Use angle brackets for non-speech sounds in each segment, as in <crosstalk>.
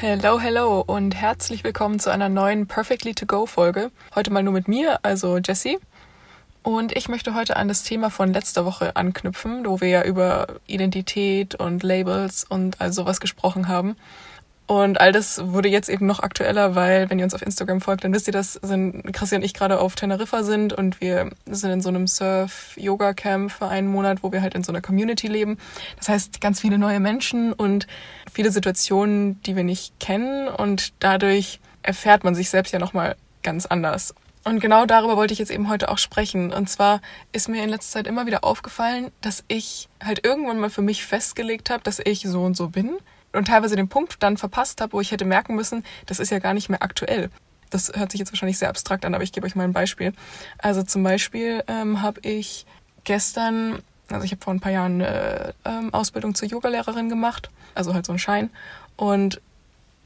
Hello, hello und herzlich willkommen zu einer neuen Perfectly to Go Folge. Heute mal nur mit mir, also Jessie. Und ich möchte heute an das Thema von letzter Woche anknüpfen, wo wir ja über Identität und Labels und all sowas gesprochen haben. Und all das wurde jetzt eben noch aktueller, weil, wenn ihr uns auf Instagram folgt, dann wisst ihr, dass Christian und ich gerade auf Teneriffa sind und wir sind in so einem Surf-Yoga-Camp für einen Monat, wo wir halt in so einer Community leben. Das heißt, ganz viele neue Menschen und viele Situationen, die wir nicht kennen und dadurch erfährt man sich selbst ja nochmal ganz anders. Und genau darüber wollte ich jetzt eben heute auch sprechen. Und zwar ist mir in letzter Zeit immer wieder aufgefallen, dass ich halt irgendwann mal für mich festgelegt habe, dass ich so und so bin und teilweise den Punkt dann verpasst habe, wo ich hätte merken müssen, das ist ja gar nicht mehr aktuell. Das hört sich jetzt wahrscheinlich sehr abstrakt an, aber ich gebe euch mal ein Beispiel. Also zum Beispiel ähm, habe ich gestern, also ich habe vor ein paar Jahren eine ähm, Ausbildung zur Yogalehrerin gemacht, also halt so ein Schein und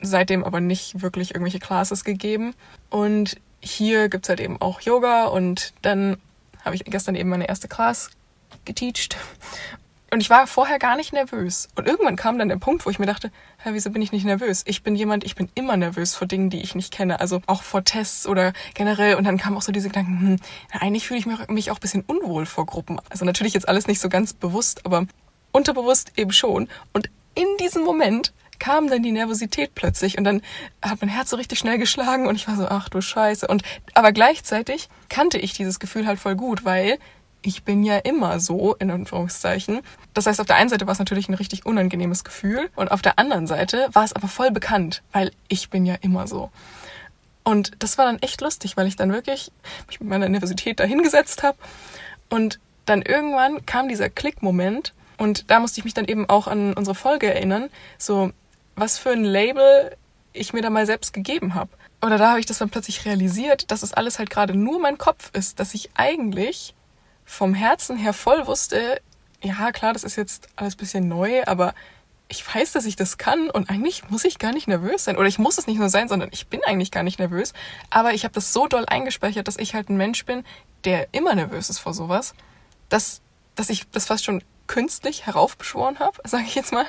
seitdem aber nicht wirklich irgendwelche Classes gegeben. Und hier gibt's halt eben auch Yoga und dann habe ich gestern eben meine erste Class geteacht und ich war vorher gar nicht nervös. Und irgendwann kam dann der Punkt, wo ich mir dachte, hä, wieso bin ich nicht nervös? Ich bin jemand, ich bin immer nervös vor Dingen, die ich nicht kenne. Also auch vor Tests oder generell. Und dann kam auch so diese Gedanken, hm, eigentlich fühle ich mich auch ein bisschen unwohl vor Gruppen. Also natürlich jetzt alles nicht so ganz bewusst, aber unterbewusst eben schon. Und in diesem Moment kam dann die Nervosität plötzlich und dann hat mein Herz so richtig schnell geschlagen und ich war so, ach du Scheiße. Und aber gleichzeitig kannte ich dieses Gefühl halt voll gut, weil ich bin ja immer so, in Anführungszeichen. Das heißt, auf der einen Seite war es natürlich ein richtig unangenehmes Gefühl und auf der anderen Seite war es aber voll bekannt, weil ich bin ja immer so. Und das war dann echt lustig, weil ich dann wirklich mich mit meiner Nervosität dahingesetzt habe und dann irgendwann kam dieser Klickmoment und da musste ich mich dann eben auch an unsere Folge erinnern, so was für ein Label ich mir da mal selbst gegeben habe. Oder da habe ich das dann plötzlich realisiert, dass es alles halt gerade nur mein Kopf ist, dass ich eigentlich vom Herzen her voll wusste, ja klar, das ist jetzt alles bisschen neu, aber ich weiß, dass ich das kann und eigentlich muss ich gar nicht nervös sein. Oder ich muss es nicht nur sein, sondern ich bin eigentlich gar nicht nervös. Aber ich habe das so doll eingespeichert, dass ich halt ein Mensch bin, der immer nervös ist vor sowas, dass, dass ich das fast schon künstlich heraufbeschworen habe, <laughs> sage ich jetzt mal.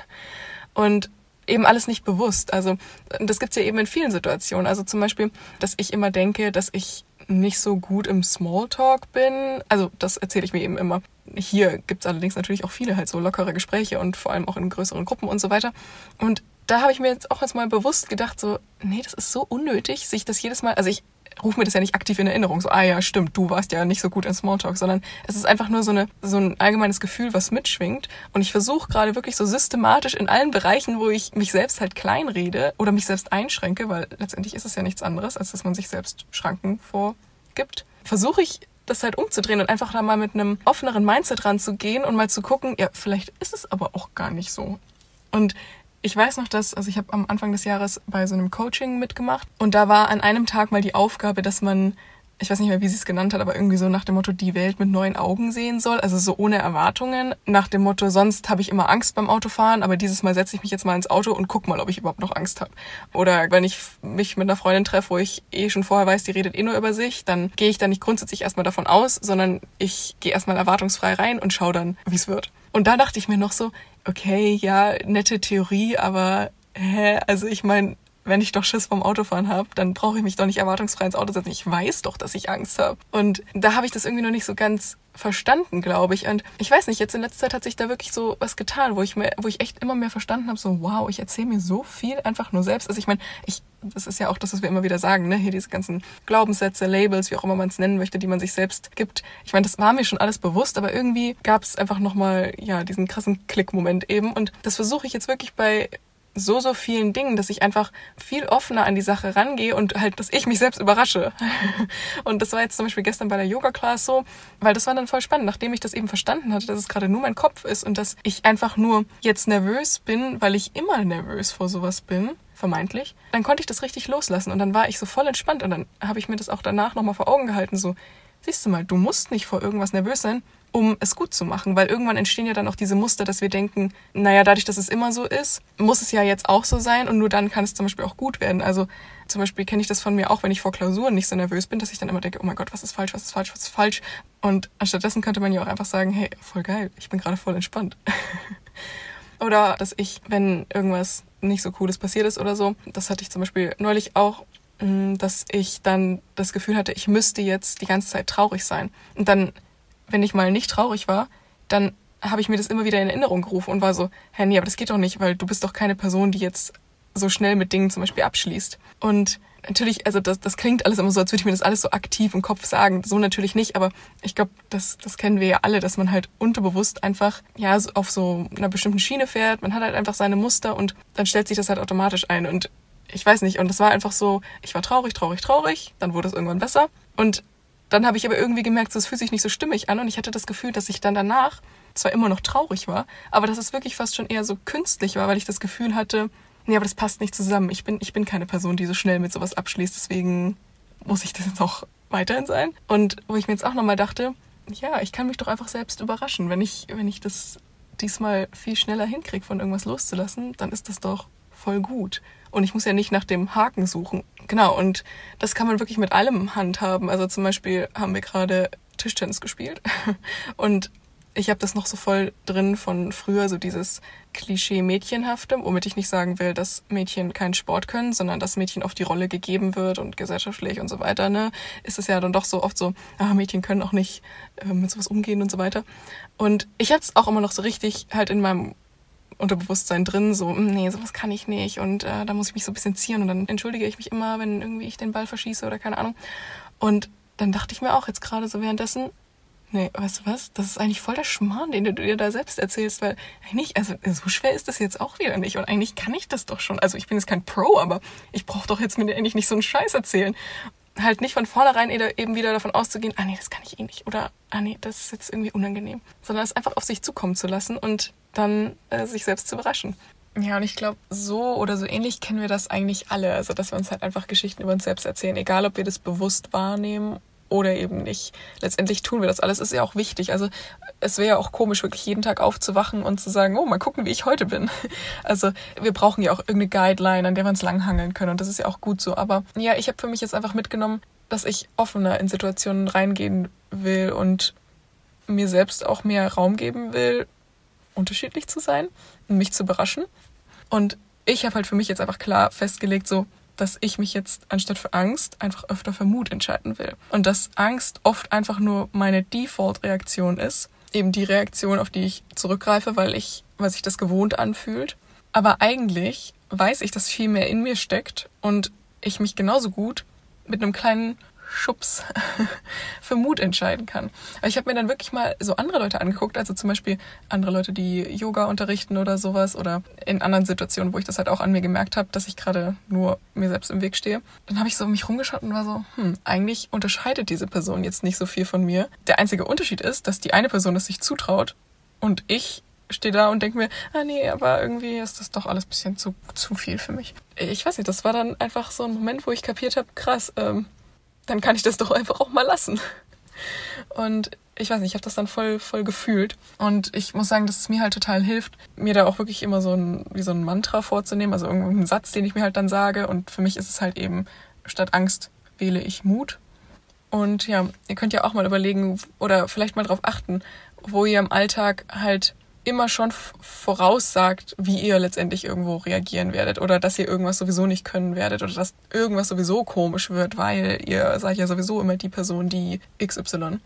Und eben alles nicht bewusst. Also das gibt's ja eben in vielen Situationen. Also zum Beispiel, dass ich immer denke, dass ich nicht so gut im Smalltalk bin. Also das erzähle ich mir eben immer. Hier gibt's allerdings natürlich auch viele halt so lockere Gespräche und vor allem auch in größeren Gruppen und so weiter. Und da habe ich mir jetzt auch jetzt mal bewusst gedacht, so, nee, das ist so unnötig, sich das jedes Mal, also ich rufe mir das ja nicht aktiv in Erinnerung, so, ah ja, stimmt, du warst ja nicht so gut in Smalltalk, sondern es ist einfach nur so, eine, so ein allgemeines Gefühl, was mitschwingt. Und ich versuche gerade wirklich so systematisch in allen Bereichen, wo ich mich selbst halt kleinrede oder mich selbst einschränke, weil letztendlich ist es ja nichts anderes, als dass man sich selbst Schranken vorgibt, versuche ich das halt umzudrehen und einfach da mal mit einem offeneren Mindset ranzugehen und mal zu gucken, ja, vielleicht ist es aber auch gar nicht so. Und ich weiß noch, dass, also ich habe am Anfang des Jahres bei so einem Coaching mitgemacht und da war an einem Tag mal die Aufgabe, dass man, ich weiß nicht mehr, wie sie es genannt hat, aber irgendwie so nach dem Motto, die Welt mit neuen Augen sehen soll, also so ohne Erwartungen. Nach dem Motto, sonst habe ich immer Angst beim Autofahren, aber dieses Mal setze ich mich jetzt mal ins Auto und guck mal, ob ich überhaupt noch Angst habe. Oder wenn ich mich mit einer Freundin treffe, wo ich eh schon vorher weiß, die redet eh nur über sich, dann gehe ich da nicht grundsätzlich erstmal davon aus, sondern ich gehe erstmal erwartungsfrei rein und schaue dann, wie es wird. Und da dachte ich mir noch so, okay, ja, nette Theorie, aber hä, also ich meine, wenn ich doch Schiss vom Autofahren habe, dann brauche ich mich doch nicht erwartungsfrei ins Auto setzen. Ich weiß doch, dass ich Angst habe. Und da habe ich das irgendwie noch nicht so ganz verstanden, glaube ich. Und ich weiß nicht, jetzt in letzter Zeit hat sich da wirklich so was getan, wo ich mir, wo ich echt immer mehr verstanden habe, so wow, ich erzähle mir so viel einfach nur selbst. Also ich meine, ich, das ist ja auch das, was wir immer wieder sagen, ne? Hier diese ganzen Glaubenssätze, Labels, wie auch immer man es nennen möchte, die man sich selbst gibt. Ich meine, das war mir schon alles bewusst, aber irgendwie gab es einfach nochmal, ja, diesen krassen Klickmoment eben. Und das versuche ich jetzt wirklich bei so, so vielen Dingen, dass ich einfach viel offener an die Sache rangehe und halt, dass ich mich selbst überrasche. <laughs> und das war jetzt zum Beispiel gestern bei der Yoga-Class so, weil das war dann voll spannend, nachdem ich das eben verstanden hatte, dass es gerade nur mein Kopf ist und dass ich einfach nur jetzt nervös bin, weil ich immer nervös vor sowas bin, vermeintlich, dann konnte ich das richtig loslassen und dann war ich so voll entspannt und dann habe ich mir das auch danach nochmal vor Augen gehalten, so, siehst du mal, du musst nicht vor irgendwas nervös sein, um es gut zu machen. Weil irgendwann entstehen ja dann auch diese Muster, dass wir denken, naja, dadurch, dass es immer so ist, muss es ja jetzt auch so sein und nur dann kann es zum Beispiel auch gut werden. Also zum Beispiel kenne ich das von mir auch, wenn ich vor Klausuren nicht so nervös bin, dass ich dann immer denke, oh mein Gott, was ist falsch, was ist falsch, was ist falsch. Und anstattdessen könnte man ja auch einfach sagen, hey, voll geil, ich bin gerade voll entspannt. <laughs> Oder dass ich, wenn irgendwas nicht so Cooles passiert ist oder so, das hatte ich zum Beispiel neulich auch, dass ich dann das Gefühl hatte, ich müsste jetzt die ganze Zeit traurig sein. Und dann, wenn ich mal nicht traurig war, dann habe ich mir das immer wieder in Erinnerung gerufen und war so, hä, nee, aber das geht doch nicht, weil du bist doch keine Person, die jetzt so schnell mit Dingen zum Beispiel abschließt. Und natürlich, also das, das klingt alles immer so, als würde ich mir das alles so aktiv im Kopf sagen. So natürlich nicht, aber ich glaube, das, das kennen wir ja alle, dass man halt unterbewusst einfach ja auf so einer bestimmten Schiene fährt. Man hat halt einfach seine Muster und dann stellt sich das halt automatisch ein. Und ich weiß nicht, und das war einfach so, ich war traurig, traurig, traurig, dann wurde es irgendwann besser. Und dann habe ich aber irgendwie gemerkt, so, es fühlt sich nicht so stimmig an und ich hatte das Gefühl, dass ich dann danach zwar immer noch traurig war, aber dass es wirklich fast schon eher so künstlich war, weil ich das Gefühl hatte, nee, aber das passt nicht zusammen. Ich bin, ich bin keine Person, die so schnell mit sowas abschließt, deswegen muss ich das jetzt auch weiterhin sein. Und wo ich mir jetzt auch nochmal dachte, ja, ich kann mich doch einfach selbst überraschen. Wenn ich, wenn ich das diesmal viel schneller hinkriege, von irgendwas loszulassen, dann ist das doch voll gut. Und ich muss ja nicht nach dem Haken suchen. Genau, und das kann man wirklich mit allem handhaben. Also zum Beispiel haben wir gerade Tischtennis gespielt. <laughs> Und ich habe das noch so voll drin von früher, so dieses Klischee-Mädchenhafte, womit ich nicht sagen will, dass Mädchen keinen Sport können, sondern dass Mädchen auf die Rolle gegeben wird und gesellschaftlich und so weiter, ne, ist es ja dann doch so oft so, ah, Mädchen können auch nicht äh, mit sowas umgehen und so weiter. Und ich hatte es auch immer noch so richtig halt in meinem Unterbewusstsein drin, so, hm, nee, sowas kann ich nicht und äh, da muss ich mich so ein bisschen zieren und dann entschuldige ich mich immer, wenn irgendwie ich den Ball verschieße oder keine Ahnung. Und dann dachte ich mir auch jetzt gerade so währenddessen, Nee, weißt du was? Das ist eigentlich voll der Schmarrn, den du dir da selbst erzählst, weil eigentlich, also so schwer ist das jetzt auch wieder nicht. Und eigentlich kann ich das doch schon. Also ich bin jetzt kein Pro, aber ich brauche doch jetzt mir eigentlich nicht so einen Scheiß erzählen. Halt nicht von vornherein eben wieder davon auszugehen, ah nee, das kann ich eh nicht. Oder ah nee, das ist jetzt irgendwie unangenehm. Sondern es einfach auf sich zukommen zu lassen und dann äh, sich selbst zu überraschen. Ja, und ich glaube, so oder so ähnlich kennen wir das eigentlich alle. Also, dass wir uns halt einfach Geschichten über uns selbst erzählen, egal ob wir das bewusst wahrnehmen oder eben nicht. Letztendlich tun wir das alles, ist ja auch wichtig. Also es wäre ja auch komisch, wirklich jeden Tag aufzuwachen und zu sagen, oh, mal gucken, wie ich heute bin. <laughs> Also wir brauchen ja auch irgendeine Guideline, an der wir uns langhangeln können und das ist ja auch gut so. Aber ja, ich habe für mich jetzt einfach mitgenommen, dass ich offener in Situationen reingehen will und mir selbst auch mehr Raum geben will, unterschiedlich zu sein und mich zu überraschen. Und ich habe halt für mich jetzt einfach klar festgelegt, so, dass ich mich jetzt anstatt für Angst einfach öfter für Mut entscheiden will. Und dass Angst oft einfach nur meine Default-Reaktion ist. Eben die Reaktion, auf die ich zurückgreife, weil ich, weil sich das gewohnt anfühlt. Aber eigentlich weiß ich, dass viel mehr in mir steckt und ich mich genauso gut mit einem kleinen Schubs <laughs> für Mut entscheiden kann. Aber ich habe mir dann wirklich mal so andere Leute angeguckt, also zum Beispiel andere Leute, die Yoga unterrichten oder sowas oder in anderen Situationen, wo ich das halt auch an mir gemerkt habe, dass ich gerade nur mir selbst im Weg stehe. Dann habe ich so mich rumgeschaut und war so, hm, eigentlich unterscheidet diese Person jetzt nicht so viel von mir. Der einzige Unterschied ist, dass die eine Person es sich zutraut und ich stehe da und denke mir, ah nee, aber irgendwie ist das doch alles bisschen zu, zu viel für mich. Ich weiß nicht, das war dann einfach so ein Moment, wo ich kapiert habe, krass, ähm, dann kann ich das doch einfach auch mal lassen. Und ich weiß nicht, ich habe das dann voll, voll gefühlt. Und ich muss sagen, dass es mir halt total hilft, mir da auch wirklich immer so ein, wie so ein Mantra vorzunehmen, also irgendeinen Satz, den ich mir halt dann sage. Und für mich ist es halt eben, statt Angst wähle ich Mut. Und ja, ihr könnt ja auch mal überlegen oder vielleicht mal darauf achten, wo ihr im Alltag halt immer schon voraussagt, wie ihr letztendlich irgendwo reagieren werdet oder dass ihr irgendwas sowieso nicht können werdet oder dass irgendwas sowieso komisch wird, weil ihr seid ja sowieso immer die Person, die XY.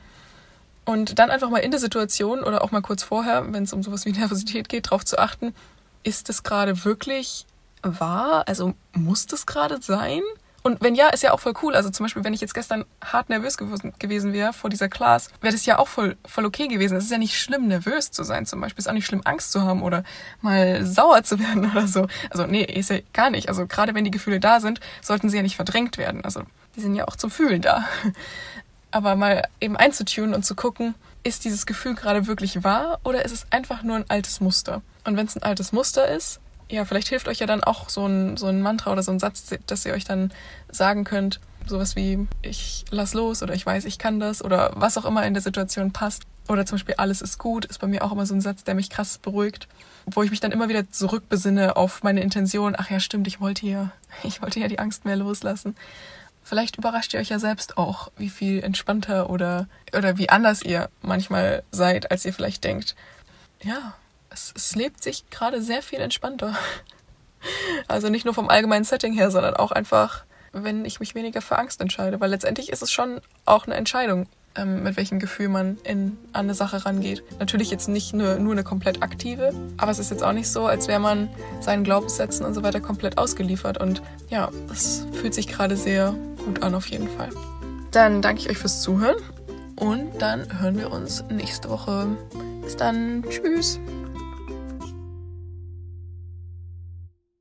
Und dann einfach mal in der Situation oder auch mal kurz vorher, wenn es um sowas wie <laughs> Nervosität geht, darauf zu achten, ist es gerade wirklich wahr? Also muss das gerade sein? Und wenn ja, ist ja auch voll cool. Also zum Beispiel, wenn ich jetzt gestern hart nervös gewesen wäre vor dieser Class, wäre das ja auch voll, voll okay gewesen. Es ist ja nicht schlimm, nervös zu sein zum Beispiel. Es ist auch nicht schlimm, Angst zu haben oder mal sauer zu <laughs> werden oder so. Also nee, ist ja gar nicht. Also gerade wenn die Gefühle da sind, sollten sie ja nicht verdrängt werden. Also die sind ja auch zum Fühlen da. <laughs> Aber mal eben einzutunen und zu gucken, ist dieses Gefühl gerade wirklich wahr oder ist es einfach nur ein altes Muster? Und wenn es ein altes Muster ist, ja, vielleicht hilft euch ja dann auch so ein, so ein Mantra oder so ein Satz, dass ihr euch dann sagen könnt, sowas wie ich lass los oder ich weiß, ich kann das oder was auch immer in der Situation passt. Oder zum Beispiel alles ist gut, ist bei mir auch immer so ein Satz, der mich krass beruhigt, wo ich mich dann immer wieder zurückbesinne auf meine Intention. Ach ja, stimmt, ich wollte ja, <laughs> ich wollte ja die Angst mehr loslassen. Vielleicht überrascht ihr euch ja selbst auch, wie viel entspannter oder, oder wie anders ihr manchmal seid, als ihr vielleicht denkt. Ja, es, es lebt sich gerade sehr viel entspannter. Also nicht nur vom allgemeinen Setting her, sondern auch einfach, wenn ich mich weniger für Angst entscheide. Weil letztendlich ist es schon auch eine Entscheidung, ähm, mit welchem Gefühl man in, an eine Sache rangeht. Natürlich jetzt nicht nur, nur eine komplett aktive, aber es ist jetzt auch nicht so, als wäre man seinen Glaubenssätzen und so weiter komplett ausgeliefert. Und ja, es fühlt sich gerade sehr gut an auf jeden Fall. Dann danke ich euch fürs Zuhören und dann hören wir uns nächste Woche. Bis dann. Tschüss.